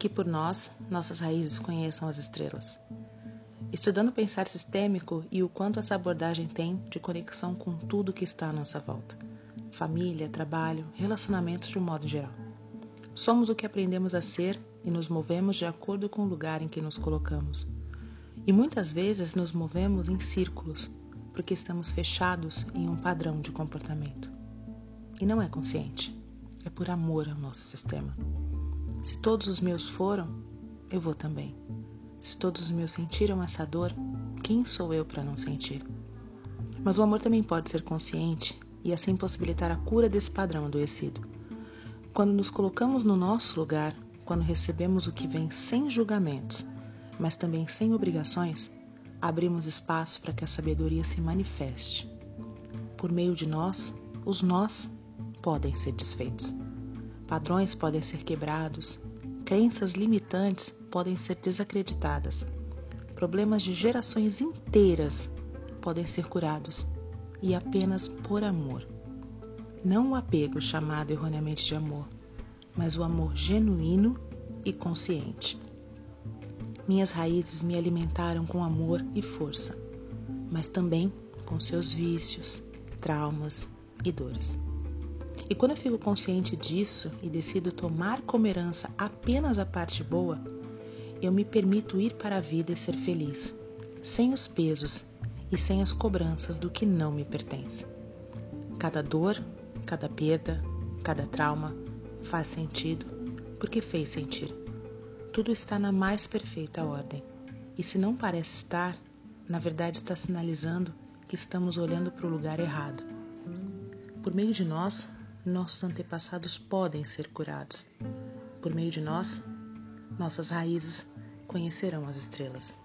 que por nós, nossas raízes conheçam as estrelas. Estudando pensar sistêmico e o quanto essa abordagem tem de conexão com tudo que está à nossa volta: família, trabalho, relacionamentos de um modo geral. Somos o que aprendemos a ser e nos movemos de acordo com o lugar em que nos colocamos. E muitas vezes nos movemos em círculos, porque estamos fechados em um padrão de comportamento. E não é consciente, é por amor ao nosso sistema. Se todos os meus foram, eu vou também. Se todos os meus sentiram essa dor, quem sou eu para não sentir? Mas o amor também pode ser consciente e assim possibilitar a cura desse padrão adoecido. Quando nos colocamos no nosso lugar, quando recebemos o que vem sem julgamentos, mas também sem obrigações, abrimos espaço para que a sabedoria se manifeste. Por meio de nós, os nós podem ser desfeitos. Padrões podem ser quebrados, crenças limitantes podem ser desacreditadas. Problemas de gerações inteiras podem ser curados e apenas por amor. Não o apego chamado erroneamente de amor, mas o amor genuíno e consciente. Minhas raízes me alimentaram com amor e força, mas também com seus vícios, traumas e dores. E quando eu fico consciente disso e decido tomar como herança apenas a parte boa, eu me permito ir para a vida e ser feliz, sem os pesos e sem as cobranças do que não me pertence. Cada dor, cada perda, cada trauma faz sentido porque fez sentir. Tudo está na mais perfeita ordem. E se não parece estar, na verdade está sinalizando que estamos olhando para o lugar errado. Por meio de nós, nossos antepassados podem ser curados. Por meio de nós, nossas raízes conhecerão as estrelas.